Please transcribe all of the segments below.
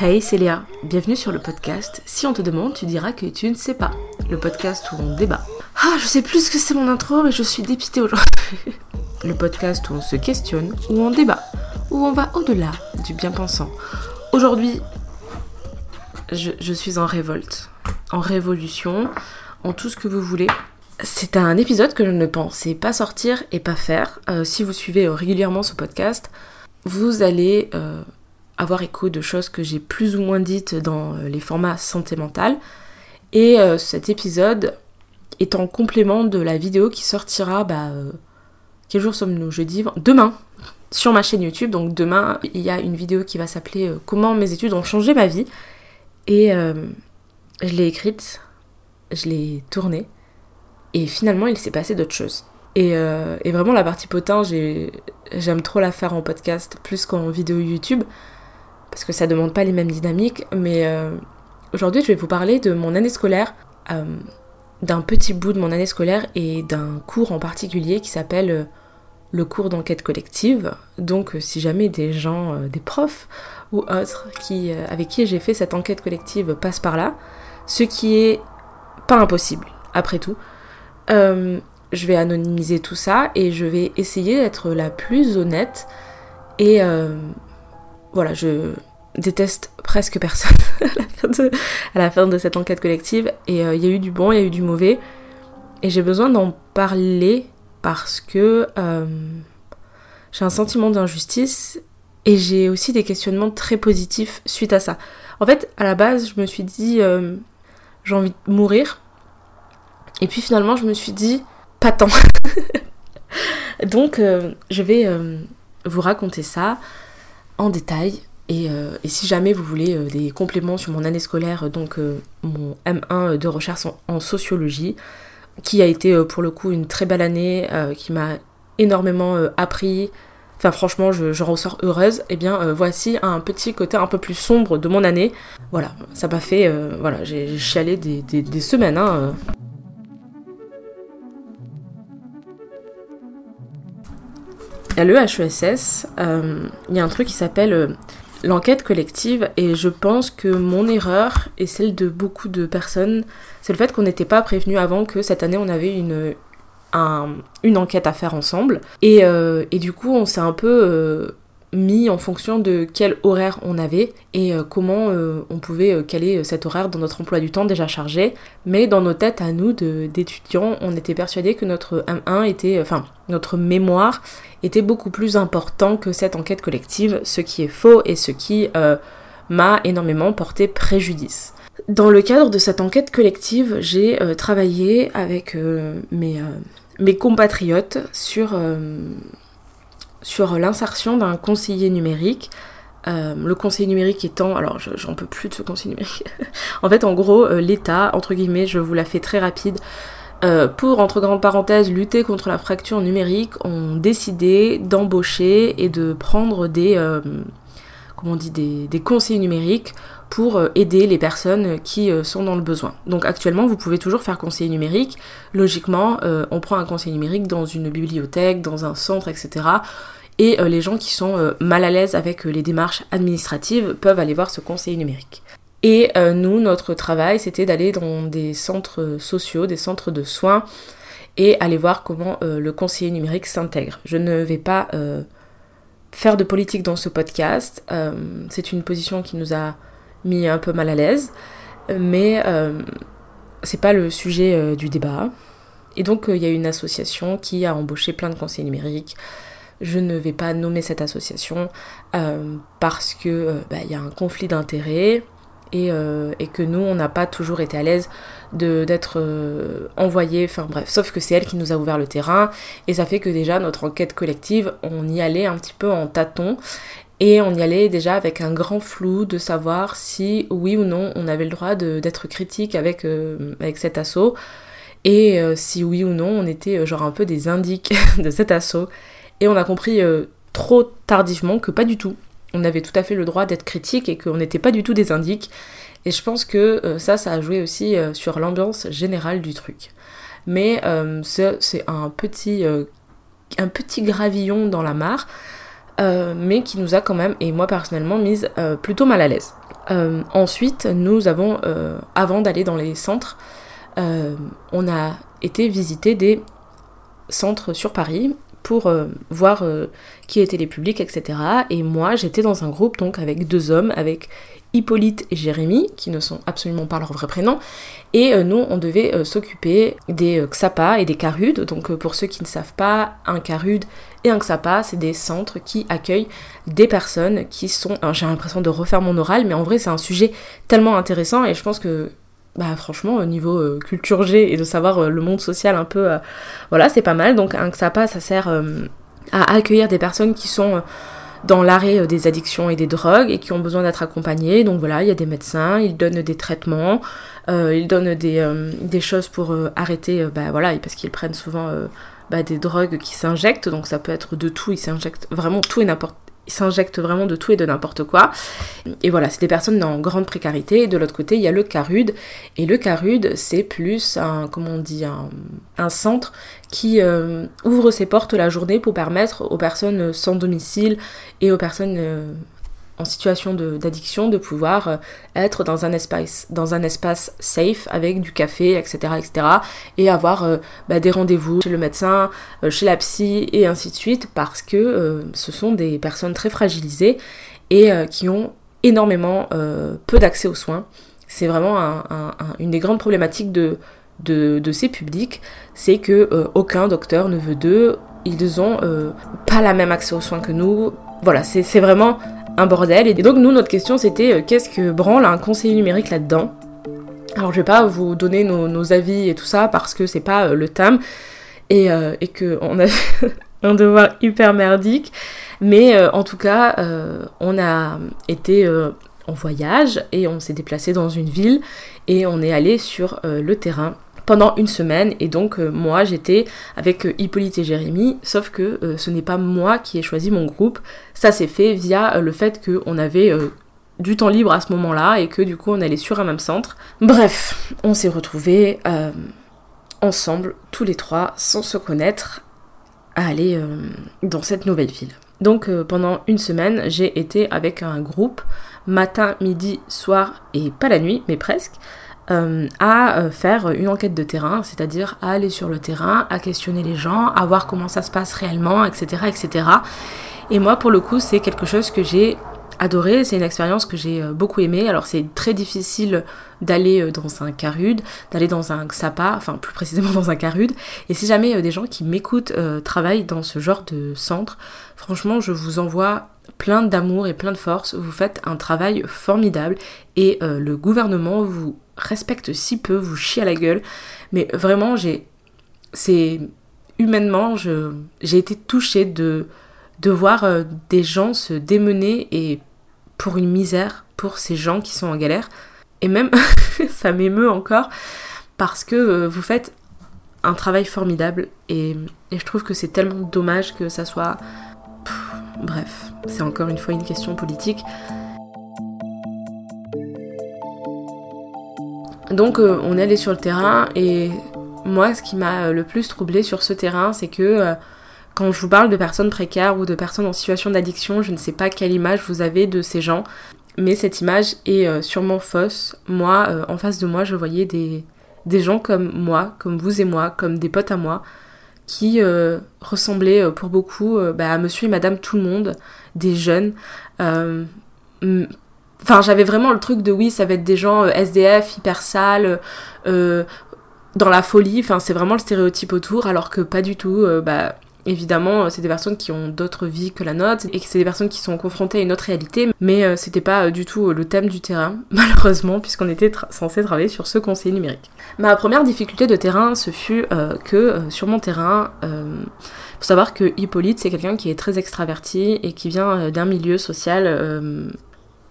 Hey, c'est Léa. Bienvenue sur le podcast. Si on te demande, tu diras que tu ne sais pas. Le podcast où on débat. Ah, je sais plus ce que c'est mon intro, mais je suis dépitée aujourd'hui. le podcast où on se questionne, où on débat, où on va au-delà du bien-pensant. Aujourd'hui, je, je suis en révolte, en révolution, en tout ce que vous voulez. C'est un épisode que je ne pensais pas sortir et pas faire. Euh, si vous suivez euh, régulièrement ce podcast, vous allez euh, avoir écho de choses que j'ai plus ou moins dites dans euh, les formats santé mentale. Et euh, cet épisode est en complément de la vidéo qui sortira, bah, euh, quel jour sommes-nous? Jeudi Demain sur ma chaîne YouTube. Donc demain, il y a une vidéo qui va s'appeler Comment mes études ont changé ma vie. Et je l'ai écrite, je l'ai tournée. Et finalement, il s'est passé d'autres choses. Et, vraiment, la partie potin, j'ai- j'aime trop la faire en podcast plus qu'en vidéo YouTube. Parce que ça demande pas les mêmes dynamiques. Mais euh, aujourd'hui, je vais vous parler de mon année scolaire. euh, d'un petit bout de mon année scolaire et d'un cours en particulier qui s'appelle euh, le cours d'enquête collective. Donc si jamais des gens, des profs ou autres qui, avec qui j'ai fait cette enquête collective passent par là, ce qui est pas impossible après tout, je vais anonymiser tout ça et je vais essayer d'être la plus honnête et voilà, je déteste presque personne à la fin de, cette enquête collective et euh, il y a eu du bon, il y a eu du mauvais et j'ai besoin d'en parler parce que euh, j'ai un sentiment d'injustice et j'ai aussi des questionnements très positifs suite à ça. En fait, à la base, je me suis dit euh, j'ai envie de mourir et puis finalement, je me suis dit pas tant. Donc, je vais vous raconter ça en détail. Et, euh, et si jamais vous voulez euh, des compléments sur mon année scolaire, euh, donc mon M1 de recherche en, sociologie, qui a été pour le coup une très belle année, qui m'a énormément appris, enfin franchement je, ressors heureuse, et bien euh, voici un petit côté un peu plus sombre de mon année. Voilà, ça m'a fait, voilà, j'ai chialé des, des- des semaines. Hein, À l'EHESS, euh, il y a un truc qui s'appelle euh, l'enquête collective et je pense que mon erreur et celle de beaucoup de personnes, c'est le fait qu'on n'était pas prévenu avant que cette année on avait une, un- une enquête à faire ensemble. Et, euh, et du coup on s'est un peu mis en fonction de quel horaire on avait et euh, comment euh, on pouvait euh, caler cet horaire dans notre emploi du temps déjà chargé. Mais dans nos têtes à nous d'étudiants, on était persuadés que notre M1 était, enfin notre mémoire était beaucoup plus important que cette enquête collective, ce qui est faux et ce qui m'a énormément porté préjudice. Dans le cadre de cette enquête collective, j'ai travaillé avec mes, mes compatriotes sur, sur l'insertion d'un conseiller numérique. Euh, le conseiller numérique étant, alors je- j'en peux plus de ce conseiller numérique. en fait, en gros, euh, l'État, entre guillemets, je vous la fais très rapide, euh, pour, entre grandes parenthèses, lutter contre la fracture numérique, ont décidé d'embaucher et de prendre des, comment on dit, des conseillers numériques pour euh, aider les personnes qui euh, sont dans le besoin. Donc actuellement, vous pouvez toujours faire conseiller numérique. Logiquement, euh, on prend un conseiller numérique dans une bibliothèque, dans un centre, etc. Et les gens qui sont mal à l'aise avec les démarches administratives peuvent aller voir ce conseiller numérique. Et nous, notre travail, c'était d'aller dans des centres sociaux, des centres de soins, et aller voir comment le conseiller numérique s'intègre. Je ne vais pas faire de politique dans ce podcast. c'est une position qui nous a mis un peu mal à l'aise, mais euh, c'est pas le sujet euh, du débat. Et donc, euh, il y a une association qui a embauché plein de conseillers numériques. Je ne vais pas nommer cette association euh, parce que bah, il y a un conflit d'intérêts et, et que nous, on n'a pas toujours été à l'aise d'être envoyés, enfin bref, sauf que c'est elle qui nous a ouvert le terrain, et ça fait que déjà notre enquête collective, on y allait un petit peu en tâton, et on y allait déjà avec un grand flou de savoir si oui ou non on avait le droit d'être critique avec, euh, avec cet assaut, et euh, si oui ou non on était euh, genre un peu des indiques de cet assaut, et on a compris trop tardivement que pas du tout. On avait tout à fait le droit d'être critique et qu'on n'était pas du tout des indiques. Et je pense que ça, ça a joué aussi sur l'ambiance générale du truc. Mais c'est un petit, un petit gravillon dans la mare mais qui nous a quand même, et moi personnellement, mise plutôt mal à l'aise. ensuite, nous avons, avant d'aller dans les centres, on a été visiter des centres sur Paris pour voir qui étaient les publics, etc. Et moi, j'étais dans un groupe donc avec deux hommes, avec Hippolyte et Jérémy, qui ne sont absolument pas leurs vrais prénoms, et euh, nous, on devait euh, s'occuper des euh, XAPA et des CARUD. Donc pour ceux qui ne savent pas, un CARUD et un XAPA, c'est des centres qui accueillent des personnes qui sont... J'ai l'impression de refaire mon oral, mais en vrai c'est un sujet tellement intéressant et je pense que bah franchement au niveau culture G et de savoir le monde social un peu voilà c'est pas mal. Donc un XAPA ça sert à accueillir des personnes qui sont dans l'arrêt euh, des addictions et des drogues et qui ont besoin d'être accompagnés. Donc voilà, il y a des médecins, ils donnent des traitements, euh, ils donnent des, euh, des choses pour arrêter, bah voilà, parce qu'ils prennent souvent bah, des drogues qui s'injectent, donc ça peut être de tout, ils s'injectent vraiment tout et n'importe ils s'injectent vraiment de tout et de n'importe quoi. Et voilà, c'est des personnes en grande précarité. Et de l'autre côté, il y a le CARUD. Et le CARUD, c'est plus un, comment on dit, un, centre qui euh, ouvre ses portes la journée pour permettre aux personnes sans domicile et aux personnes euh, en situation d'addiction de, pouvoir euh, être dans un espace dans un espace safe avec du café etc etc et avoir euh, bah, des rendez-vous chez le médecin euh, chez la psy et ainsi de suite parce que ce sont des personnes très fragilisées et qui ont énormément peu d'accès aux soins. C'est vraiment une des grandes problématiques de, de, ces publics c'est que aucun docteur ne veut d'eux. Ils ont pas la même accès aux soins que nous. Voilà c'est vraiment un bordel. Et donc nous, notre question c'était euh, qu'est-ce que branle un conseiller numérique là-dedans? Alors je vais pas vous donner nos, avis et tout ça parce que c'est pas euh, le thème et, euh, et que on a un devoir hyper merdique. Mais en tout cas, on a été en voyage et on s'est déplacé dans une ville et on est allé sur le terrain pendant une semaine. Et donc euh, moi j'étais avec euh, Hippolyte et Jérémy. Sauf que euh, ce n'est pas moi qui ai choisi mon groupe. Ça s'est fait via le fait qu'on avait du temps libre à ce moment-là et que du coup on allait sur un même centre. Bref on s'est retrouvés ensemble tous les trois sans se connaître à aller dans cette nouvelle ville. Donc pendant une semaine j'ai été avec un groupe matin, midi, soir et pas la nuit mais presque euh, à euh, faire une enquête de terrain, c'est-à-dire à aller sur le terrain, à questionner les gens, à voir comment ça se passe réellement, etc. etc. Et moi, pour le coup, c'est quelque chose que j'ai adoré, c'est une expérience que j'ai euh, beaucoup aimée. Alors c'est très difficile d'aller dans un carud, d'aller dans un XAPA, enfin plus précisément dans un carud. Et si jamais des gens qui m'écoutent travaillent dans ce genre de centre, franchement je vous envoie plein d'amour et plein de force. Vous faites un travail formidable et le gouvernement vous respecte si peu, vous chie à la gueule. Mais vraiment, j'ai. C'est. Humainement, j'ai été touchée de, de voir euh, des gens se démener et pour une misère, pour ces gens qui sont en galère. Et même, ça m'émeut encore parce que euh, vous faites un travail formidable et, et je trouve que c'est tellement dommage que ça soit. bref, c'est encore une fois une question politique. Donc euh, on est allé sur le terrain et moi ce qui m'a euh, le plus troublé sur ce terrain c'est que euh, quand je vous parle de personnes précaires ou de personnes en situation d'addiction, je ne sais pas quelle image vous avez de ces gens, mais cette image est sûrement fausse. Moi, en face de moi, je voyais des, gens comme moi, comme vous et moi, comme des potes à moi, qui ressemblaient pour beaucoup bah, à monsieur et madame tout le monde, des jeunes. Enfin, j'avais vraiment le truc de oui, ça va être des gens euh, SDF, hyper sales, euh, dans la folie. Enfin, c'est vraiment le stéréotype autour, alors que pas du tout. Euh, bah, évidemment, c'est des personnes qui ont d'autres vies que la nôtre et que c'est des personnes qui sont confrontées à une autre réalité. Mais c'était pas du tout le thème du terrain, malheureusement, puisqu'on était censé travailler sur ce conseil numérique. Ma première difficulté de terrain, ce fut que sur mon terrain, faut savoir que Hippolyte, c'est quelqu'un qui est très extraverti et qui vient d'un milieu social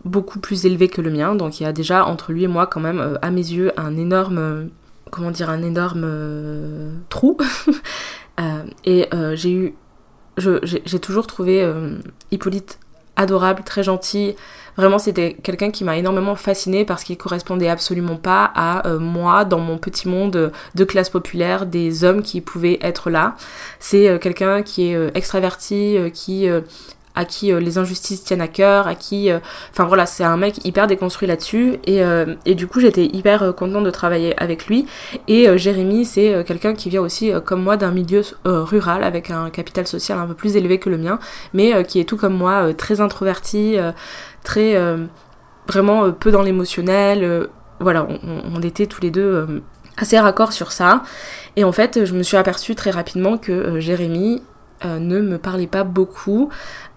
beaucoup plus élevé que le mien, donc il y a déjà entre lui et moi quand même, euh, à mes yeux, un énorme, euh, comment dire, un énorme euh, trou. et j'ai eu, j'ai toujours trouvé Hippolyte adorable, très gentil. Vraiment, c'était quelqu'un qui m'a énormément fascinée parce qu'il correspondait absolument pas à moi dans mon petit monde de classe populaire, des hommes qui pouvaient être là. C'est quelqu'un qui est extraverti, qui à qui les injustices tiennent à cœur, à qui... Enfin voilà, c'est un mec hyper déconstruit là-dessus. Et, et, du coup, j'étais hyper contente de travailler avec lui. Et Jérémy, c'est quelqu'un qui vient aussi, comme moi, d'un milieu rural, avec un capital social un peu plus élevé que le mien, mais qui est tout comme moi, très introverti, très... vraiment peu dans l'émotionnel. voilà, on, était tous les deux assez raccord sur ça. Et en fait, je me suis aperçue très rapidement que euh, Jérémy euh, ne me parlait pas beaucoup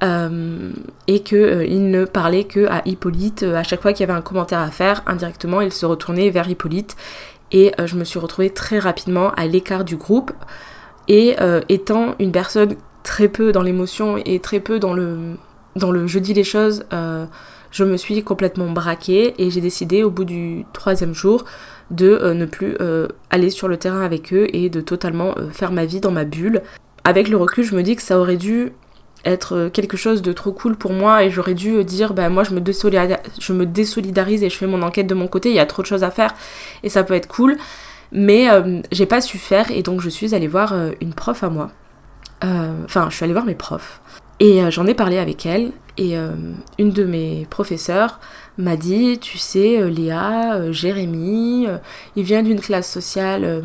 euh, et qu'il ne parlait que à Hippolyte. À chaque fois qu'il y avait un commentaire à faire, indirectement, il se retournait vers Hippolyte. Et je me suis retrouvée très rapidement à l'écart du groupe. Et étant une personne très peu dans l'émotion et très peu dans le, dans le je dis les choses, je me suis complètement braquée et j'ai décidé au bout du troisième jour de euh, ne plus euh, aller sur le terrain avec eux et de totalement euh, faire ma vie dans ma bulle. Avec le recul, je me dis que ça aurait dû être quelque chose de trop cool pour moi et j'aurais dû dire bah moi je me, désolidarise et je fais mon enquête de mon côté, il y a trop de choses à faire et ça peut être cool. Mais j'ai pas su faire et donc je suis allée voir une prof à moi. Enfin, je suis allée voir mes profs. Et j'en ai parlé avec elle et une de mes professeurs m'a dit, tu sais, euh, Léa, euh, Jérémy, euh, il vient d'une classe sociale,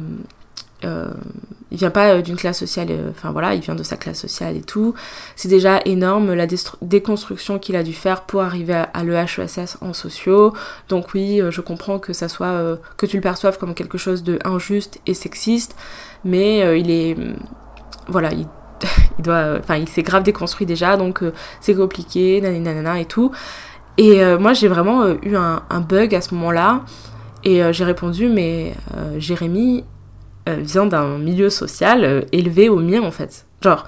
il vient pas d'une classe sociale, enfin voilà, il vient de sa classe sociale et tout. C'est déjà énorme la déconstruction qu'il a dû faire pour arriver à, l'EHESS en sociaux. Donc oui, je comprends que ça soit, que tu le perçoives comme quelque chose de injuste et sexiste, mais il est, voilà, il doit enfin il s'est grave déconstruit déjà donc c'est compliqué nanana et tout et euh, moi, j'ai vraiment euh, eu un, bug à ce moment-là. Et euh, j'ai répondu, mais Jérémy vient d'un milieu social élevé au mien, en fait. Genre.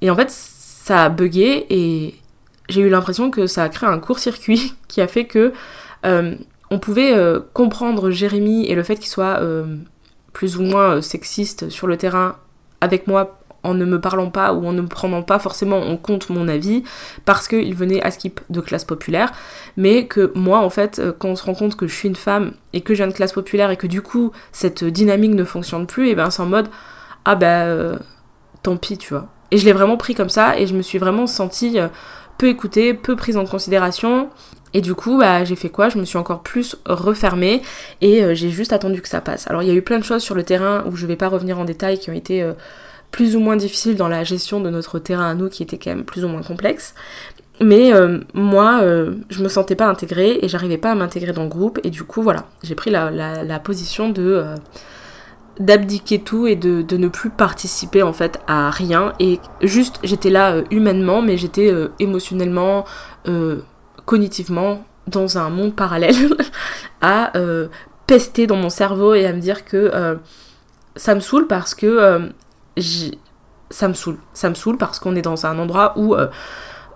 Et en fait, ça a bugué et j'ai eu l'impression que ça a créé un court-circuit qui a fait que on pouvait comprendre Jérémy et le fait qu'il soit plus ou moins sexiste sur le terrain avec moi en ne me parlant pas ou en ne prenant pas forcément en compte mon avis parce qu'il venait à skip de classe populaire, mais que moi en fait euh, quand on se rend compte que je suis une femme et que j'ai une classe populaire et que du coup cette dynamique ne fonctionne plus, et ben c'est en mode ah ben tant pis tu vois. Et je l'ai vraiment pris comme ça et je me suis vraiment sentie euh, peu écoutée, peu prise en considération. Et du coup, bah, j'ai fait quoi? Je me suis encore plus refermée et j'ai juste attendu que ça passe. Alors il y a eu plein de choses sur le terrain où je vais pas revenir en détail qui ont été plus ou moins difficile dans la gestion de notre terrain à nous qui était quand même plus ou moins complexe. Mais euh, moi, euh, je me sentais pas intégrée et j'arrivais pas à m'intégrer dans le groupe. Et du coup, voilà, j'ai pris la, position de euh, d'abdiquer tout et de, ne plus participer en fait à rien. Et juste, j'étais là humainement, mais j'étais émotionnellement, cognitivement dans un monde parallèle à pester dans mon cerveau et à me dire que ça me saoule parce que ça me saoule. Ça me saoule parce qu'on est dans un endroit où euh,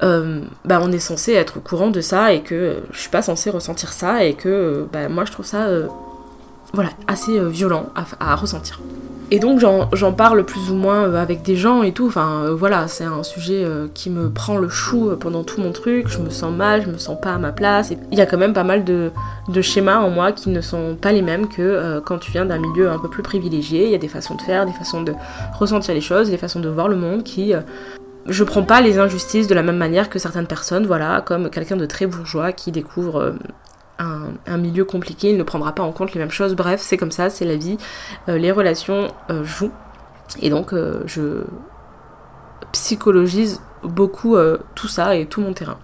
euh, bah, on est censé être au courant de ça et que je suis pas censée ressentir ça et que bah, moi je trouve ça voilà, assez violent à ressentir. Et donc j'en parle plus ou moins euh, avec des gens et tout, enfin euh, voilà, c'est un sujet euh, qui me prend le chou pendant tout mon truc, je me sens mal, je me sens pas à ma place. Il y a quand même pas mal de, schémas en moi qui ne sont pas les mêmes que quand tu viens d'un milieu un peu plus privilégié. Il y a des façons de faire, des façons de ressentir les choses, des façons de voir le monde qui... je prends pas les injustices de la même manière que certaines personnes, voilà, comme quelqu'un de très bourgeois qui découvre un, milieu compliqué, il ne prendra pas en compte les mêmes choses. Bref, c'est comme ça, c'est la vie. Euh, les relations euh, jouent. Et donc, euh, je psychologise beaucoup tout ça et tout mon terrain.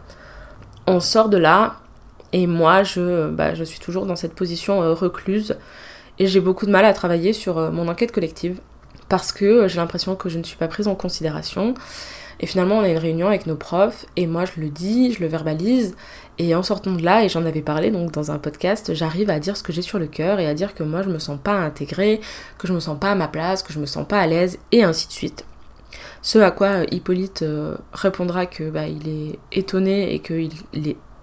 On sort de là, et moi, je, bah, je suis toujours dans cette position recluse. Et j'ai beaucoup de mal à travailler sur mon enquête collective. Parce que j'ai l'impression que je ne suis pas prise en considération. Et finalement, on a une réunion avec nos profs, et moi je le dis, je le verbalise, et en sortant de là, et j'en avais parlé donc dans un podcast, j'arrive à dire ce que j'ai sur le cœur et à dire que moi je me sens pas intégrée, que je me sens pas à ma place, que je me sens pas à l'aise, et ainsi de suite. Ce à quoi euh, Hippolyte euh, répondra que bah, il est étonné et qu'il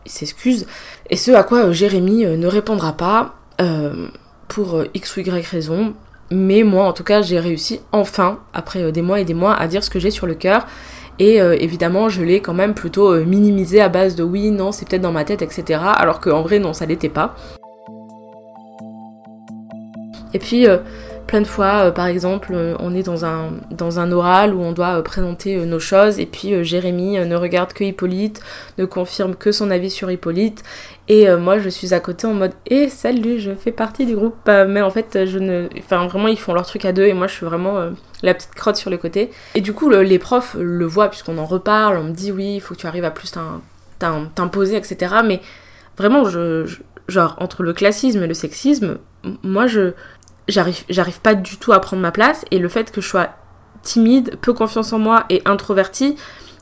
s'excuse, et ce à quoi euh, Jérémy ne répondra pas pour x ou y raison. Mais moi, en tout cas, j'ai réussi enfin, après des mois et des mois, à dire ce que j'ai sur le cœur et euh, évidemment, je l'ai quand même plutôt euh, minimisé à base de oui, non, c'est peut-être dans ma tête, etc. Alors qu'en vrai, non, ça l'était pas. Et puis, euh, plein de fois, par exemple, on est dans un, dans un oral où on doit présenter nos choses et puis Jérémy ne regarde que Hippolyte, ne confirme que son avis sur Hippolyte et moi je suis à côté en mode et eh, salut, je fais partie du groupe, mais en fait je ne, enfin vraiment ils font leur truc à deux et moi je suis vraiment la petite crotte sur le côté. Et du coup les profs le voient puisqu'on en reparle, on me dit oui, il faut que tu arrives à plus t'imposer, etc. Mais vraiment, je, genre, entre le classisme et le sexisme, moi, je j'arrive, pas du tout à prendre ma place. Et le fait que je sois timide, peu confiance en moi et introvertie,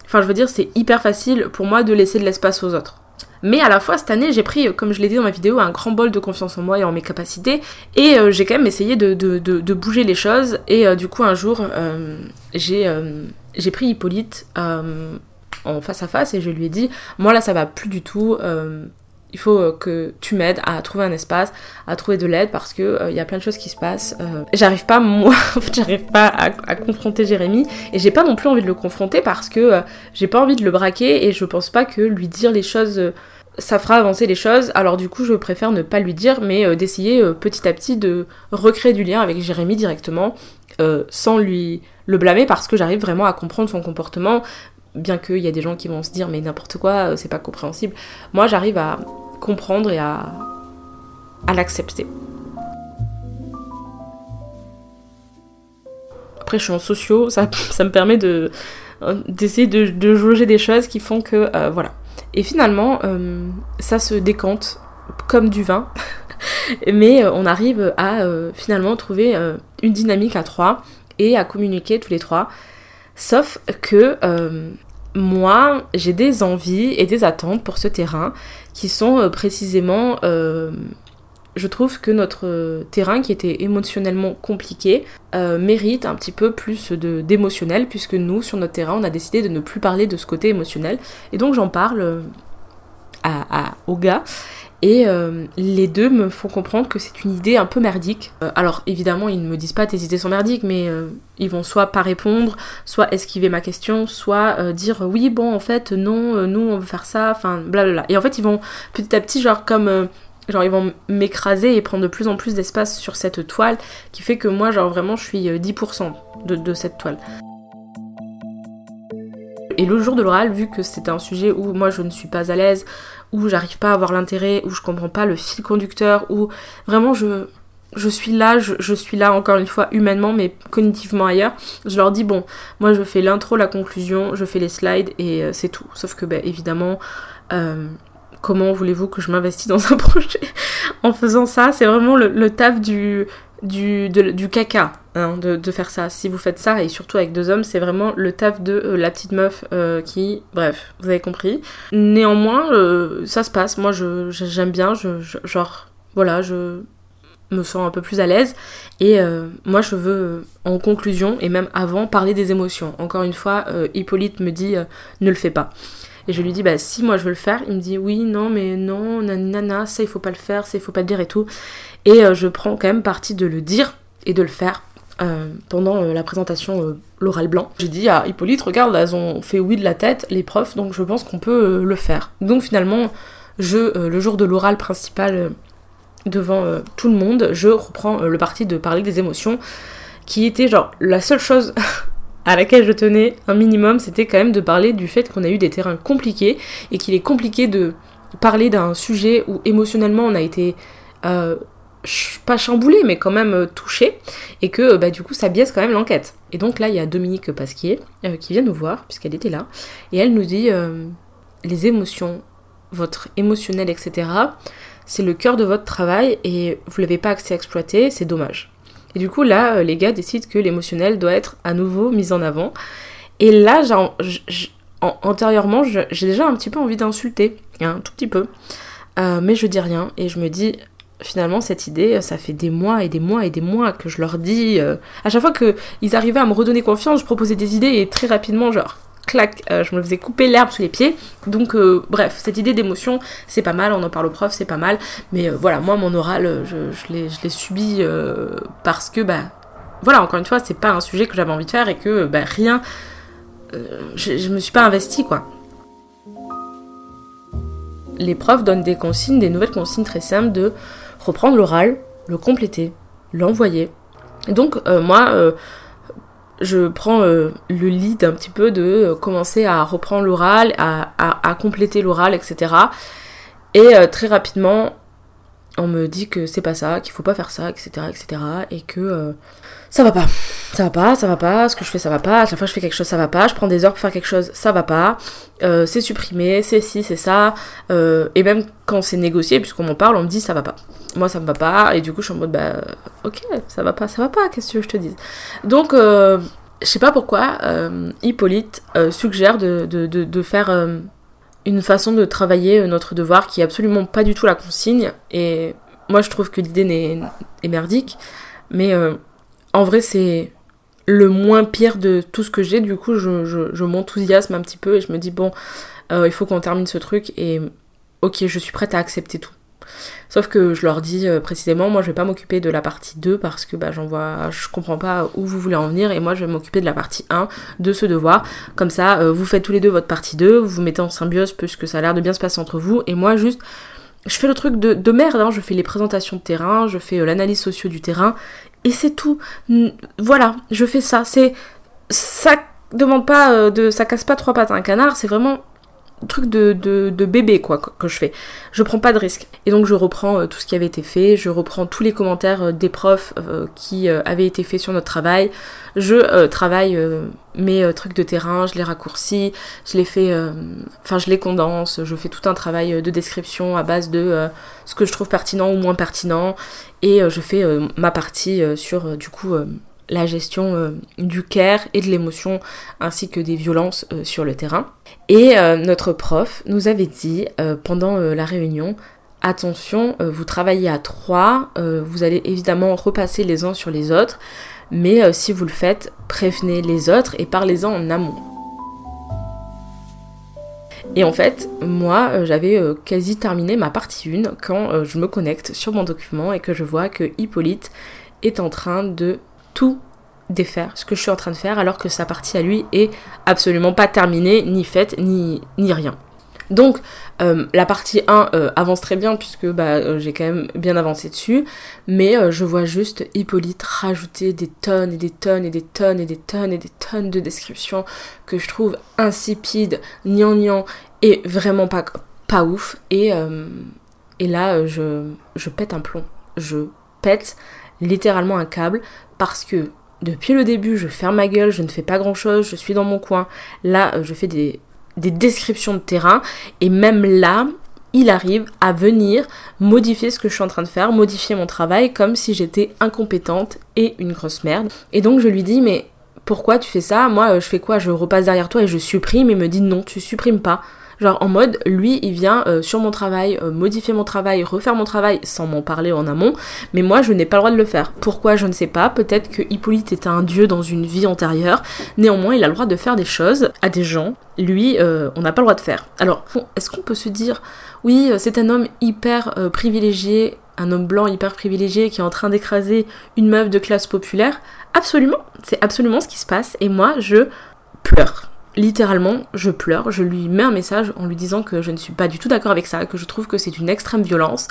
enfin, je veux dire, c'est hyper facile pour moi de laisser de l'espace aux autres. Mais à la fois, cette année, j'ai pris, comme je l'ai dit dans ma vidéo, un grand bol de confiance en moi et en mes capacités. Et euh, j'ai quand même essayé de, de, bouger les choses. Et euh, du coup, un jour, euh, j'ai pris Hippolyte en face à face et je lui ai dit moi là ça va plus du tout il faut euh, que tu m'aides à trouver un espace, à trouver de l'aide parce que il euh, y a plein de choses qui se passent. j'arrive pas moi, j'arrive pas à, confronter Jérémy et j'ai pas non plus envie de le confronter parce que j'ai pas envie de le braquer et je pense pas que lui dire les choses ça fera avancer les choses. Alors du coup, je préfère ne pas lui dire, mais d'essayer petit à petit de recréer du lien avec Jérémy directement, sans lui le blâmer parce que j'arrive vraiment à comprendre son comportement, bien qu'il y a des gens qui vont se dire mais n'importe quoi, euh, c'est pas compréhensible, moi j'arrive à comprendre et à, à l'accepter. Après je suis en sociaux, ça, ça me permet de d'essayer de, de, jauger des choses qui font que euh, voilà. Et finalement, euh, ça se décante comme du vin, mais on arrive à finalement trouver une dynamique à trois et à communiquer tous les trois. Sauf que euh, moi, j'ai des envies et des attentes pour ce terrain qui sont euh, précisément... Euh, je trouve que notre terrain qui était émotionnellement compliqué mérite un petit peu plus d'émotionnel puisque nous sur notre terrain on a décidé de ne plus parler de ce côté émotionnel. Et donc j'en parle à, à, gars et euh, les deux me font comprendre que c'est une idée un peu merdique. Euh, alors évidemment, ils ne me disent pas tes idées sont merdiques, mais euh, ils vont soit pas répondre, soit esquiver ma question, soit dire oui, bon, en fait, non, nous, on veut faire ça, enfin, blablabla. Et en fait, ils vont petit à petit, genre, comme. genre, ils vont m'écraser et prendre de plus en plus d'espace sur cette toile, qui fait que moi, genre, vraiment, je suis 10% de, de cette toile. Et le jour de l'oral, vu que c'était un sujet où moi je ne suis pas à l'aise, où j'arrive pas à avoir l'intérêt, où je comprends pas le fil conducteur, où vraiment je, je suis là, je, suis là encore une fois humainement mais cognitivement ailleurs. Je leur dis bon, moi je fais l'intro, la conclusion, je fais les slides et euh, c'est tout. Sauf que ben évidemment, euh, comment voulez-vous que je m'investisse dans un projet en faisant ça? C'est vraiment le, taf du, du, du caca. Hein, de, faire ça. Si vous faites ça, et surtout avec deux hommes, c'est vraiment le taf de euh, la petite meuf euh, qui... Bref, vous avez compris. Néanmoins, euh, ça se passe. Moi, j'aime bien. Je, genre, voilà, je me sens un peu plus à l'aise. Et moi, je veux, en conclusion, et même avant, parler des émotions. Encore une fois, Hippolyte me dit, ne le fais pas. Et je lui dis, bah si moi je veux le faire, il me dit, oui, non, mais non, nanana, ça il faut pas le faire, ça il faut pas le dire et tout. Et je prends quand même parti de le dire et de le faire euh, pendant euh, la présentation euh, l'oral blanc. J'ai dit à Hippolyte, regarde, elles ont fait oui de la tête, les profs, donc je pense qu'on peut le faire. Donc finalement, je, le jour de l'oral principal devant tout le monde, je reprends le parti de parler des émotions, qui était genre la seule chose à laquelle je tenais un minimum, c'était quand même de parler du fait qu'on a eu des terrains compliqués et qu'il est compliqué de parler d'un sujet où émotionnellement on a été pas chamboulé, mais quand même euh, touché, et que bah, du coup ça biaise quand même l'enquête. Et donc là, il y a Dominique Pasquier euh, qui vient nous voir, puisqu'elle était là, et elle nous dit euh, les émotions, votre émotionnel, etc., c'est le cœur de votre travail et vous l'avez pas accès à exploiter, c'est dommage. Et du coup, là, les gars décident que l'émotionnel doit être à nouveau mis en avant. Et là, antérieurement, j'ai déjà un petit peu envie d'insulter, un tout petit peu. mais je dis rien et je me dis finalement cette idée, ça fait des mois et des mois et des mois que je leur dis. Euh, à chaque fois qu'ils arrivaient à me redonner confiance, je proposais des idées et très rapidement, genre, clac, euh, je me faisais couper l'herbe sous les pieds. Donc, euh, bref, cette idée d'émotion, c'est pas mal, on en parle au prof, c'est pas mal. Mais voilà, moi, mon oral, je, je l'ai subi parce que, bah, voilà, encore une fois, c'est pas un sujet que j'avais envie de faire et que, bah, rien. Je, je me suis pas investie, quoi les profs donnent des consignes, des nouvelles consignes très simples de reprendre l'oral, le compléter, l'envoyer, Donc moi, je prends le lead un petit peu de commencer à reprendre l'oral, à, à, compléter l'oral, etc. Et très rapidement, on me dit que c'est pas ça, qu'il faut pas faire ça, etc., etc., et que euh, ça va pas, ça va pas, ça va pas, ce que je fais ça va pas, à chaque fois que je fais quelque chose ça va pas, je prends des heures pour faire quelque chose ça va pas, euh, c'est supprimé, c'est ci, c'est ça, euh, et même quand c'est négocié, puisqu'on m'en parle, on me dit ça va pas. Moi ça me va pas, et du coup je suis en mode bah ok, ça va pas, ça va pas, qu'est-ce que je te dise? Donc je sais pas pourquoi Hippolyte suggère de, de, de faire une façon de travailler euh, notre devoir qui est absolument pas du tout la consigne. Et moi, je trouve que l'idée est, merdique. Mais euh, en vrai, c'est le moins pire de tout ce que j'ai. Du coup, je, m'enthousiasme un petit peu et je me dis, bon, euh, il faut qu'on termine ce truc. Et ok, je suis prête à accepter tout. Sauf que je leur dis euh, précisément, moi je vais pas m'occuper de la partie 2 parce que bah, j'en vois, je comprends pas où vous voulez en venir et moi je vais m'occuper de la partie 1 de ce devoir. Comme ça, euh, vous faites tous les deux votre partie 2, vous mettez en symbiose puisque ça a l'air de bien se passer entre vous et moi juste je fais le truc de, merde, hein. je fais les présentations de terrain, je fais euh, l'analyse socio du terrain, et c'est tout. voilà, je fais ça. C'est ça demande pas de, ça casse pas trois pattes à un canard. C'est vraiment truc de, de, bébé quoi que je fais. Je prends pas de risque. Et donc je reprends euh, tout ce qui avait été fait, je reprends tous les commentaires euh, des profs euh, qui avaient été faits sur notre travail. Je travaille mes trucs de terrain, je les raccourcis, je les fais, enfin je les condense, je fais tout un travail de description à base de ce que je trouve pertinent ou moins pertinent. Et je fais ma partie sur du coup la gestion euh, du care et de l'émotion ainsi que des violences euh, sur le terrain. Et euh, notre prof nous avait dit pendant la réunion attention, vous travaillez à trois, vous allez évidemment repasser les uns sur les autres, mais si vous le faites, prévenez les autres et parlez-en en amont. Et en fait, moi, j'avais quasi terminé ma partie 1 quand je me connecte sur mon document et que je vois que Hippolyte est en train de tout défaire ce que je suis en train de faire alors que sa partie à lui est absolument pas terminée, ni faite, ni, ni rien. Donc euh, la partie 1 euh, avance très bien puisque bah, euh, j'ai quand même bien avancé dessus, mais je vois juste Hippolyte rajouter des tonnes et des tonnes et des tonnes et des tonnes et des tonnes de descriptions que je trouve insipides, gnangnan et vraiment pas, ouf. Et, et là je, je pète un plomb, je pète littéralement un câble parce que depuis le début, je ferme ma gueule, je ne fais pas grand chose, je suis dans mon coin. Là, euh, je fais des, descriptions de terrain et même là, il arrive à venir modifier ce que je suis en train de faire, modifier mon travail comme si j'étais incompétente et une grosse merde. Et donc je lui dis mais pourquoi tu fais ça? Moi euh, je fais quoi? Je repasse derrière toi et je supprime. Il me dit non, tu supprimes pas. Genre en mode, lui, il vient euh, sur mon travail, euh, modifier mon travail, refaire mon travail sans m'en parler en amont, mais moi, je n'ai pas le droit de le faire. Pourquoi Je ne sais pas. Peut-être que Hippolyte était un dieu dans une vie antérieure. Néanmoins, il a le droit de faire des choses à des gens. Lui, euh, on n'a pas le droit de faire. Alors, est-ce qu'on peut se dire, oui, c'est un homme hyper privilégié, un homme blanc hyper privilégié qui est en train d'écraser une meuf de classe populaire? Absolument, c'est absolument ce qui se passe. Et moi, je pleure littéralement, je pleure, je lui mets un message en lui disant que je ne suis pas du tout d'accord avec ça, que je trouve que c'est une extrême violence,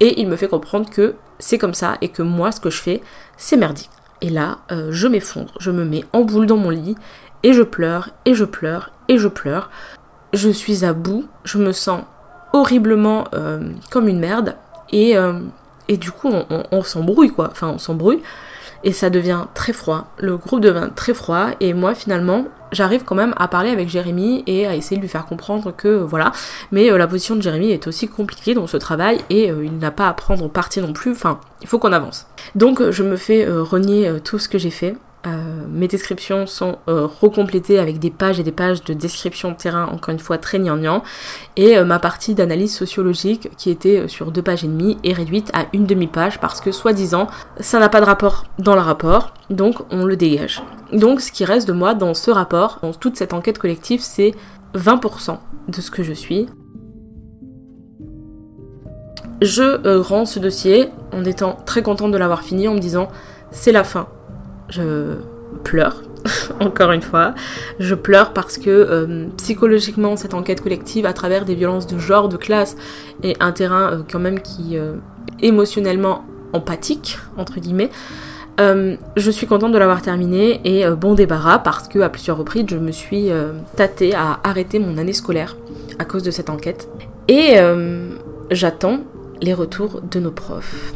et il me fait comprendre que c'est comme ça et que moi, ce que je fais, c'est merdique. Et là, euh, je m'effondre, je me mets en boule dans mon lit, et je pleure, et je pleure, et je pleure. Je suis à bout, je me sens horriblement euh, comme une merde, et, euh, et du coup, on, on s'embrouille, quoi. Enfin, on s'embrouille et ça devient très froid. Le groupe devient très froid et moi finalement j'arrive quand même à parler avec Jérémy et à essayer de lui faire comprendre que voilà. Mais euh, la position de Jérémy est aussi compliquée dans ce travail et euh, il n'a pas à prendre parti non plus. Enfin, il faut qu'on avance. Donc euh, je me fais renier tout ce que j'ai fait. Euh, mes descriptions sont euh, recomplétées avec des pages et des pages de description de terrain, encore une fois très gnangnan. Et euh, ma partie d'analyse sociologique, qui était sur deux pages et demie, est réduite à une demi-page parce que, soi-disant, ça n'a pas de rapport dans le rapport, donc on le dégage. Donc ce qui reste de moi dans ce rapport, dans toute cette enquête collective, c'est 20% de ce que je suis. Je rends ce dossier en étant très contente de l'avoir fini, en me disant c'est la fin je pleure, encore une fois. Je pleure parce que euh, psychologiquement, cette enquête collective, à travers des violences de genre, de classe, est un terrain euh, quand même qui euh, émotionnellement empathique, entre guillemets. je suis contente de l'avoir terminé et bon débarras parce que à plusieurs reprises je me suis tâtée à arrêter mon année scolaire à cause de cette enquête. Et j'attends les retours de nos profs.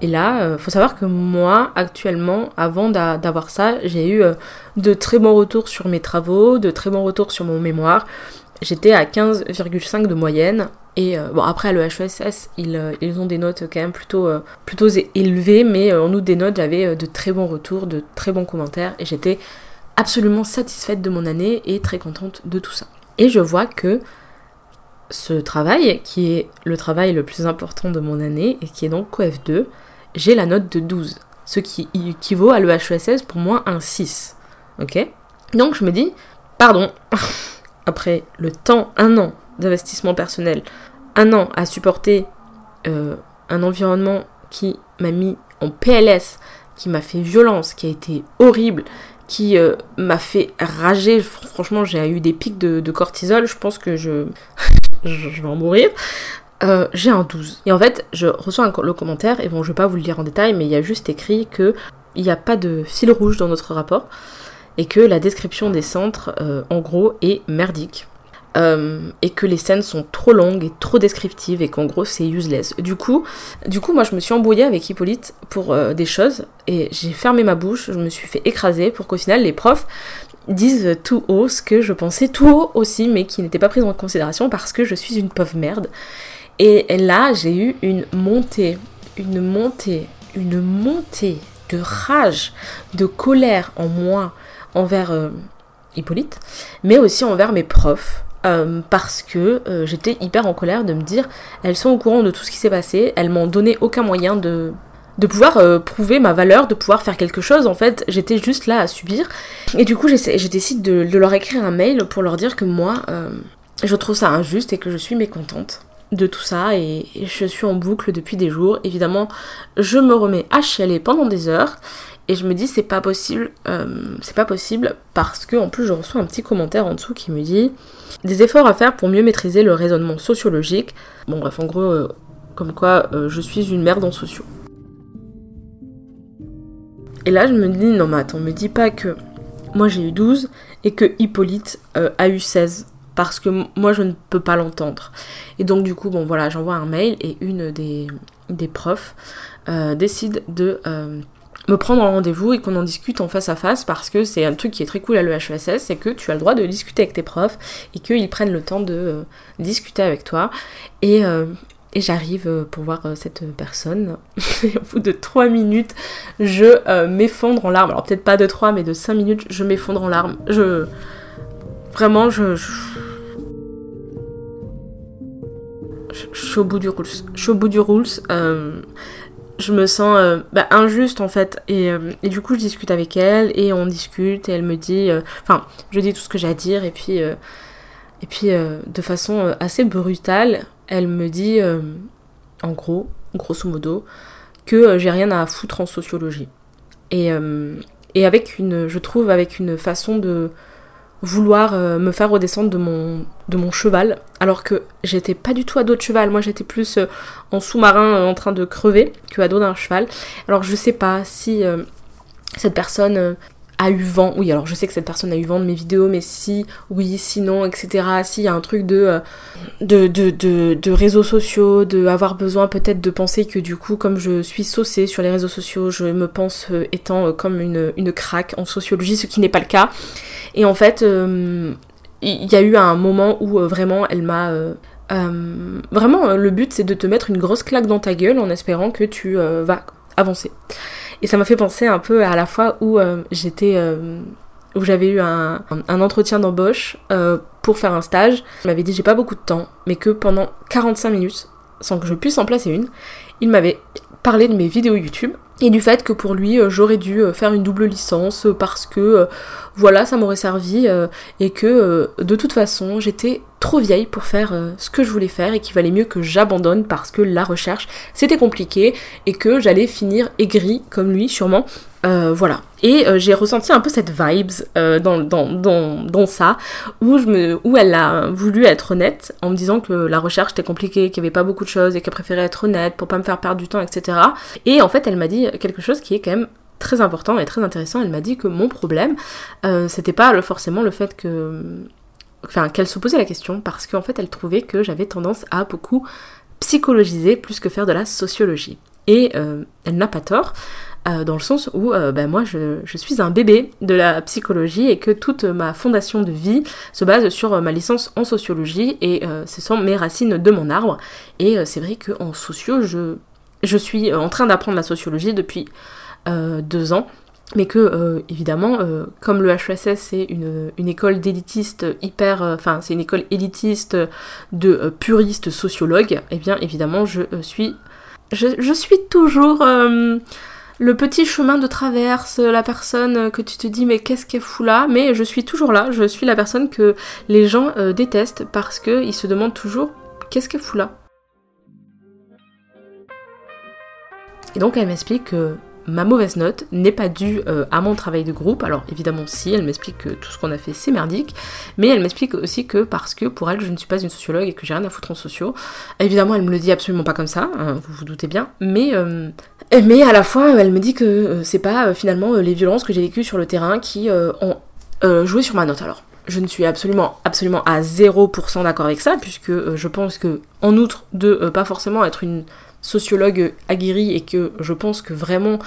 Et là, euh, faut savoir que moi, actuellement, avant d'avoir ça, j'ai eu euh, de très bons retours sur mes travaux, de très bons retours sur mon mémoire. J'étais à 15,5 de moyenne. Et euh, bon, après, à l'EHESS, ils, ils ont des notes quand même plutôt, plutôt élevées, mais en outre des notes, j'avais de très bons retours, de très bons commentaires, et j'étais absolument satisfaite de mon année et très contente de tout ça. Et je vois que ce travail, qui est le travail le plus important de mon année, et qui est donc COF2, j'ai la note de 12, ce qui équivaut à l'EHESS pour moi un 6. Ok? Donc je me dis, pardon, après le temps, un an d'investissement personnel, un an à supporter euh, un environnement qui m'a mis en PLS, qui m'a fait violence, qui a été horrible, qui euh, m'a fait rager. Franchement, j'ai eu des pics de, de cortisol. Je pense que je, je vais en mourir. Euh, j'ai un 12. Et en fait, je reçois le commentaire, et bon, je vais pas vous le lire en détail, mais il y a juste écrit que il n'y a pas de fil rouge dans notre rapport, et que la description des centres, euh, en gros, est merdique. Euh, et que les scènes sont trop longues et trop descriptives et qu'en gros c'est useless. Du coup, du coup, moi je me suis embrouillée avec Hippolyte pour des choses et j'ai fermé ma bouche, je me suis fait écraser pour qu'au final les profs disent tout haut ce que je pensais tout haut aussi mais qui n'était pas pris en considération parce que je suis une pauvre merde et là, j'ai eu une montée, une montée, une montée de rage, de colère en moi envers euh, Hippolyte, mais aussi envers mes profs. Euh, parce que euh, j'étais hyper en colère de me dire elles sont au courant de tout ce qui s'est passé, elles m'ont donné aucun moyen de, de pouvoir prouver ma valeur, de pouvoir faire quelque chose. En fait, j'étais juste là à subir. Et du coup, j'ai décidé de, de, leur écrire un mail pour leur dire que moi, je trouve ça injuste et que je suis mécontente de tout ça et je suis en boucle depuis des jours. Évidemment, je me remets à chialer pendant des heures et je me dis c'est pas possible, euh, c'est pas possible parce que en plus je reçois un petit commentaire en dessous qui me dit des efforts à faire pour mieux maîtriser le raisonnement sociologique. Bon bref, en gros, euh, comme quoi euh, je suis une merde en sociaux. Et là je me dis non mais attends, me dis pas que moi j'ai eu 12 et que Hippolyte a eu 16 parce que moi je ne peux pas l'entendre. Et donc du coup, bon voilà, j'envoie un mail et une des, des profs euh, décide de euh, me prendre en rendez-vous et qu'on en discute en face à face parce que c'est un truc qui est très cool à l'EHESS, c'est que tu as le droit de discuter avec tes profs et qu'ils prennent le temps de euh, discuter avec toi. Et, et j'arrive pour voir cette personne. et au bout de 3 minutes, je m'effondre en larmes. Alors peut-être pas de 3, mais de 5 minutes, je m'effondre en larmes. Je... Vraiment, je je suis au bout du rules. Je suis au bout du rules. Euh, je me sens euh, bah, injuste en fait. Euh, et, du coup, je discute avec elle et on discute et elle me dit. Enfin, je dis tout ce que j'ai à dire et puis. et puis, de façon assez brutale, elle me dit, en gros, grosso modo, que j'ai rien à foutre en sociologie. Et, et avec une. Je trouve avec une façon de vouloir euh, me faire redescendre de mon, de mon cheval, alors que j'étais pas du tout à dos de cheval, moi j'étais plus euh, en sous-marin euh, en train de crever que à dos d'un cheval. Alors je sais pas si cette personne a eu vent, oui alors je sais que cette personne a eu vent de mes vidéos, mais si, oui, sinon, etc. S'il y a un truc de, de, de, de, réseaux sociaux, de besoin peut-être de penser que du coup, comme je suis saucée sur les réseaux sociaux, je me pense étant comme une, une craque en sociologie, ce qui n'est pas le cas. Et en fait, euh, il y a eu un moment où euh, vraiment elle m'a... Euh, vraiment, le but c'est de te mettre une grosse claque dans ta gueule en espérant que tu vas avancer. Et ça m'a fait penser un peu à la fois où j'étais où j'avais eu un, entretien d'embauche pour faire un stage. Il m'avait dit j'ai pas beaucoup de temps, mais que pendant 45 minutes, sans que je puisse en placer une, il m'avait parlé de mes vidéos YouTube et du fait que pour lui euh, j'aurais dû euh, faire une double licence euh, parce que voilà ça m'aurait servi et que de toute façon j'étais trop vieille pour faire ce que je voulais faire et qu'il valait mieux que j'abandonne parce que la recherche c'était compliqué et que j'allais finir aigrie comme lui sûrement Euh, voilà. Et euh, j'ai ressenti un peu cette vibes euh, dans, ça, où elle a voulu être honnête en me disant que la recherche était compliquée, qu'il n'y avait pas beaucoup de choses et qu'elle préférait être honnête pour pas me faire perdre du temps, etc. Et en fait, elle m'a dit quelque chose qui est quand même très important et très intéressant. Elle m'a dit que mon problème, c'était pas forcément le fait que. Enfin, qu'elle se posait la question parce qu'en fait, elle trouvait que j'avais tendance à beaucoup psychologiser plus que faire de la sociologie. Et elle n'a pas tort. Euh, dans le sens où euh, ben moi je, suis un bébé de la psychologie et que toute ma fondation de vie se base sur euh, ma licence en sociologie et ce sont mes racines de mon arbre. Et c'est vrai qu'en socio, je, je suis en train d'apprendre la sociologie depuis deux ans mais que évidemment comme le HESS c'est une, une, école d'élitiste hyper enfin c'est une école élitiste de puristes sociologues et eh bien évidemment je suis je, je, suis toujours le petit chemin de traverse, la personne que tu te dis mais qu'est-ce qu'elle fout là? Mais je suis toujours là, je suis la personne que les gens euh, détestent parce qu'ils se demandent toujours qu'est-ce qu'elle fout là? Et donc elle m'explique que ma mauvaise note n'est pas due euh, à mon travail de groupe. Alors évidemment si, elle m'explique que tout ce qu'on a fait c'est merdique, mais elle m'explique aussi que parce que pour elle je ne suis pas une sociologue et que j'ai rien à foutre en sociaux. Évidemment elle me le dit absolument pas comme ça, hein, vous vous doutez bien, mais, euh, mais à la fois elle me dit que euh, c'est pas finalement les violences que j'ai vécues sur le terrain qui ont joué sur ma note. Alors je ne suis absolument, absolument à 0% d'accord avec ça, puisque je pense que, en outre de pas forcément être une sociologue aguerri et que je pense que vraiment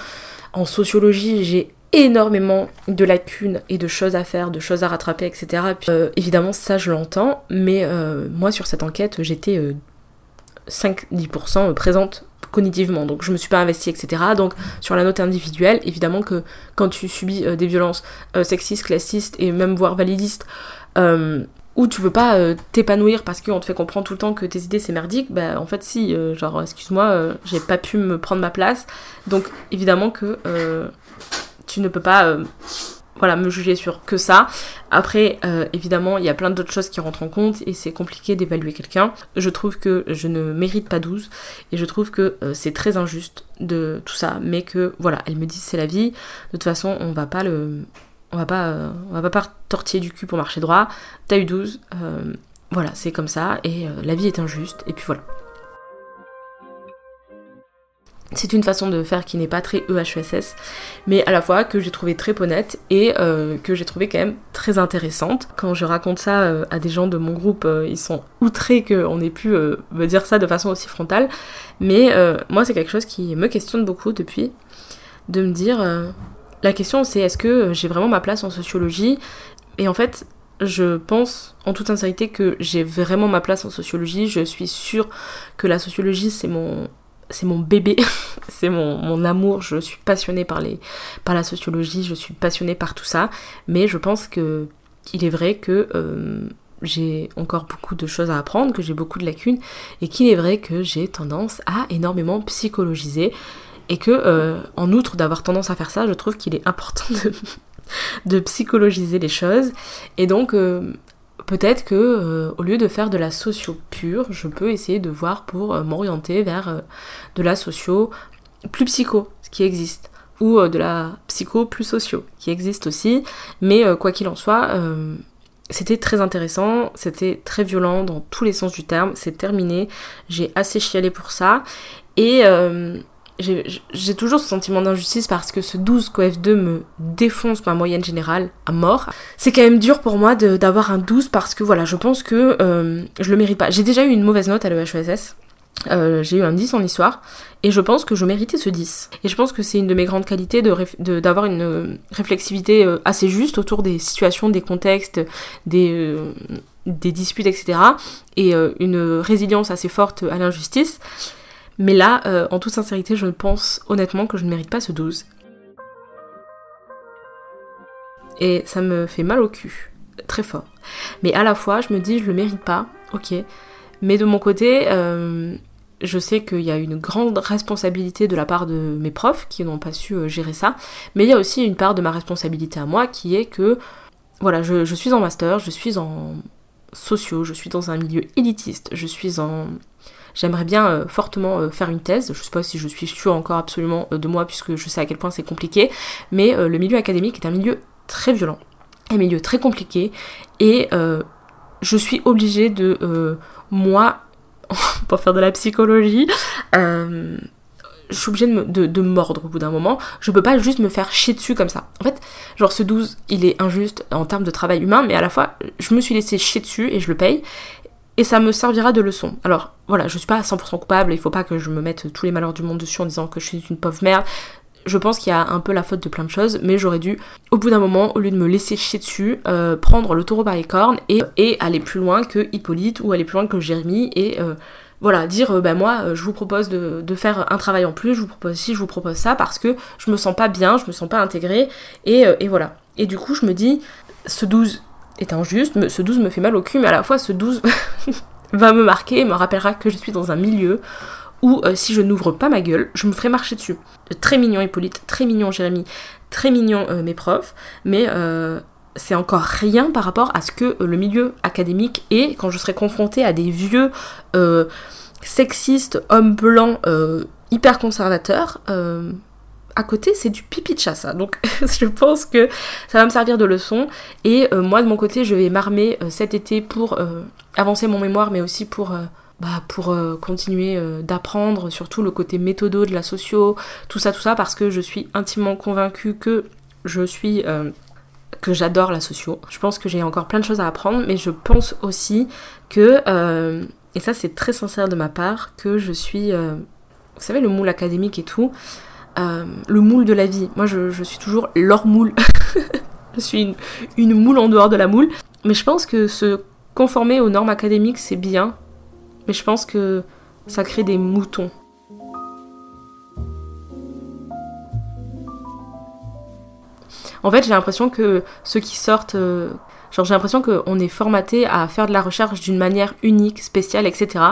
en sociologie j'ai énormément de lacunes et de choses à faire, de choses à rattraper, etc. Euh, évidemment ça je l'entends, mais euh, moi sur cette enquête j'étais 5-10% euh, présente cognitivement, donc je me suis pas investie, etc. Donc sur la note individuelle, évidemment que quand tu subis des violences sexistes, classistes et même voire validistes, où tu veux pas euh, t'épanouir parce qu'on te fait comprendre tout le temps que tes idées c'est merdique, bah en fait si, euh, genre excuse-moi, euh, j'ai pas pu me prendre ma place, donc évidemment que tu ne peux pas voilà, me juger sur que ça. Après, évidemment, il y a plein d'autres choses qui rentrent en compte et c'est compliqué d'évaluer quelqu'un. Je trouve que je ne mérite pas 12 et je trouve que c'est très injuste de tout ça, mais que voilà, elle me dit c'est la vie, de toute façon on va pas le on va pas, euh, on va pas tortiller du cul pour marcher droit. T'as eu 12, euh, voilà, c'est comme ça, et euh, la vie est injuste, et puis voilà. C'est une façon de faire qui n'est pas très EHESS, mais à la fois que j'ai trouvé très honnête et que j'ai trouvé quand même très intéressante. Quand je raconte ça à des gens de mon groupe, ils sont outrés qu'on ait pu me dire ça de façon aussi frontale. Mais moi, c'est quelque chose qui me questionne beaucoup depuis, de me dire la question c'est est-ce que euh, j'ai vraiment ma place en sociologie? Et en fait, je pense en toute sincérité que j'ai vraiment ma place en sociologie. Je suis sûre que la sociologie c'est mon c'est mon bébé, c'est mon, amour, je suis passionnée par la sociologie, je suis passionnée par tout ça, mais je pense que il est vrai que euh, j'ai encore beaucoup de choses à apprendre, que j'ai beaucoup de lacunes, et qu'il est vrai que j'ai tendance à énormément psychologiser et que, euh, en outre d'avoir tendance à faire ça, je trouve qu'il est important de, psychologiser les choses. Et donc, euh, peut-être que euh, au lieu de faire de la socio pure, je peux essayer de voir pour m'orienter vers de la socio plus psycho, ce qui existe, ou de la psycho plus socio, qui existe aussi. Mais quoi qu'il en soit, c'était très intéressant, c'était très violent dans tous les sens du terme, c'est terminé, j'ai assez chialé pour ça. Et, j'ai toujours ce sentiment d'injustice parce que ce 12 coef 2 me défonce ma moyenne générale à mort. C'est quand même dur pour moi d'avoir un 12 parce que voilà, je pense que euh, je le mérite pas. J'ai déjà eu une mauvaise note à l'EHESS. Euh, j'ai eu un 10 en histoire et je pense que je méritais ce 10. Et je pense que c'est une de mes grandes qualités d'avoir une euh, réflexivité assez juste autour des situations, des contextes, des disputes, etc. Et une résilience assez forte à l'injustice. Mais là, euh, en toute sincérité, je pense honnêtement que je ne mérite pas ce 12. Et ça me fait mal au cul, très fort. Mais à la fois, je me dis, je le mérite pas, ok. Mais de mon côté, euh, je sais qu'il y a une grande responsabilité de la part de mes profs qui n'ont pas su euh, gérer ça. Mais il y a aussi une part de ma responsabilité à moi qui est que, voilà, je, je suis en master, je suis en, sociaux, je suis dans un milieu élitiste, je suis en... J'aimerais bien euh, fortement euh, faire une thèse, je sais pas si je suis sûre encore absolument de moi puisque je sais à quel point c'est compliqué, mais le milieu académique est un milieu très violent, un milieu très compliqué, et je suis obligée de, moi, pour faire de la psychologie, je suis obligée de, de, mordre au bout d'un moment. Je peux pas juste me faire chier dessus comme ça. En fait, genre ce 12, il est injuste en termes de travail humain, mais à la fois, je me suis laissé chier dessus et je le paye. Et ça me servira de leçon. Alors voilà, je suis pas 100% coupable, il faut pas que je me mette tous les malheurs du monde dessus en disant que je suis une pauvre merde. Je pense qu'il y a un peu la faute de plein de choses, mais j'aurais dû, au bout d'un moment, au lieu de me laisser chier dessus, euh, prendre le taureau par les cornes et, et, aller plus loin que Hippolyte ou aller plus loin que Jérémy et euh, voilà, dire ben moi euh, je vous propose de, faire un travail en plus, je vous propose ci, je vous propose ça parce que je me sens pas bien, je me sens pas intégrée et, euh, voilà. Et du coup je me dis ce 12 est injuste, ce 12 me fait mal au cul, mais à la fois ce 12 va me marquer et me rappellera que je suis dans un milieu où si je n'ouvre pas ma gueule, je me ferai marcher dessus. Très mignon Hippolyte, très mignon Jérémy, très mignon mes profs, mais c'est encore rien par rapport à ce que euh, le milieu académique est quand je serai confrontée à des vieux euh, sexistes hommes blancs euh, hyper conservateurs. à côté, c'est du pipi de chat, ça. Donc, je pense que ça va me servir de leçon. Et moi, de mon côté, je vais m'armer cet été pour avancer mon mémoire, mais aussi pour bah, pour continuer d'apprendre surtout le côté méthodo de la socio, tout ça, tout ça, parce que je suis intimement convaincue que je suis que j'adore la socio. Je pense que j'ai encore plein de choses à apprendre, mais je pense aussi que, euh, et ça c'est très sincère de ma part, que je suis, euh, vous savez, le moule académique et tout, euh, le moule de la vie. Moi je, suis toujours leur moule. je suis une, une moule en dehors de la moule. Mais je pense que se conformer aux normes académiques c'est bien, mais je pense que ça crée des moutons. En fait, j'ai l'impression que ceux qui sortent, euh, genre j'ai l'impression qu'on est formaté à faire de la recherche d'une manière unique, spéciale, etc.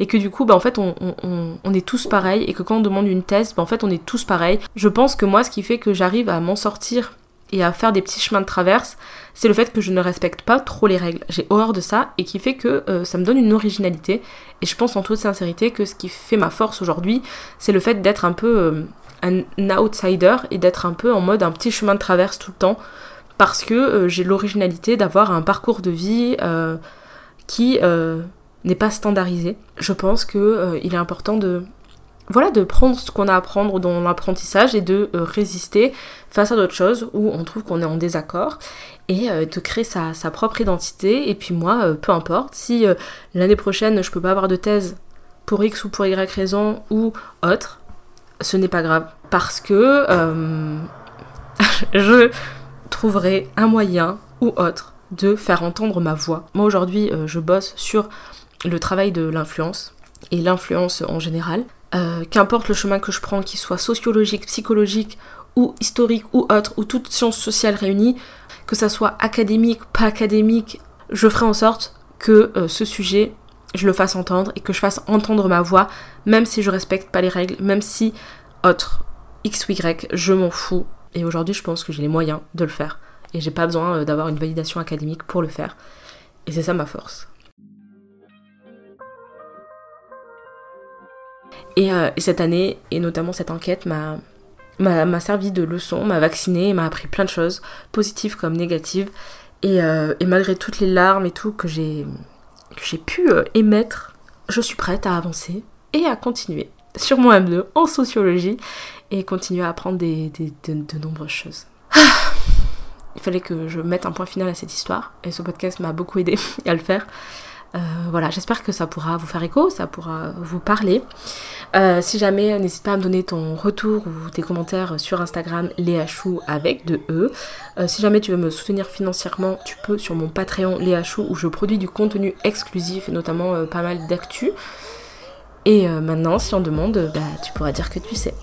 Et que du coup, bah, en fait, on, est tous pareils et que quand on demande une thèse, bah, en fait, on est tous pareils. Je pense que moi, ce qui fait que j'arrive à m'en sortir et à faire des petits chemins de traverse, c'est le fait que je ne respecte pas trop les règles. J'ai horreur de ça et qui fait que euh, ça me donne une originalité. Et je pense en toute sincérité que ce qui fait ma force aujourd'hui, c'est le fait d'être un peu euh, un outsider et d'être un peu en mode un petit chemin de traverse tout le temps parce que euh, j'ai l'originalité d'avoir un parcours de vie euh, qui euh, n'est pas standardisé. Je pense que il est important de voilà de prendre ce qu'on a à apprendre dans l'apprentissage et de résister face à d'autres choses où on trouve qu'on est en désaccord et de créer sa, sa, propre identité et puis moi peu importe si l'année prochaine je peux pas avoir de thèse pour X ou pour Y raison ou autre ce n'est pas grave parce que euh, je trouverai un moyen ou autre de faire entendre ma voix. Moi aujourd'hui, euh, je bosse sur le travail de l'influence et l'influence en général. Euh, qu'importe le chemin que je prends, qu'il soit sociologique, psychologique ou historique ou autre, ou toute science sociale réunie, que ça soit académique, pas académique, je ferai en sorte que ce sujet je le fasse entendre et que je fasse entendre ma voix, même si je respecte pas les règles, même si autre, X ou Y, je m'en fous. Et aujourd'hui, je pense que j'ai les moyens de le faire. Et j'ai pas besoin euh, d'avoir une validation académique pour le faire. Et c'est ça ma force. Et, euh, cette année, et notamment cette enquête, m'a servi de leçon, m'a vacciné, m'a appris plein de choses, positives comme négatives. Et, euh, et malgré toutes les larmes et tout que j'ai que j'ai pu euh, émettre, je suis prête à avancer et à continuer sur mon M2 en sociologie et continuer à apprendre des, de, nombreuses choses. Il fallait que je mette un point final à cette histoire et ce podcast m'a beaucoup aidé à le faire. Euh, voilà, j'espère que ça pourra vous faire écho, ça pourra vous parler. Euh, si jamais, n'hésite pas à me donner ton retour ou tes commentaires sur Instagram, Léachou avec de E. Euh, si jamais tu veux me soutenir financièrement, tu peux sur mon Patreon Léachou où je produis du contenu exclusif notamment pas mal d'actu. Et maintenant, si on demande, bah, tu pourras dire que tu sais.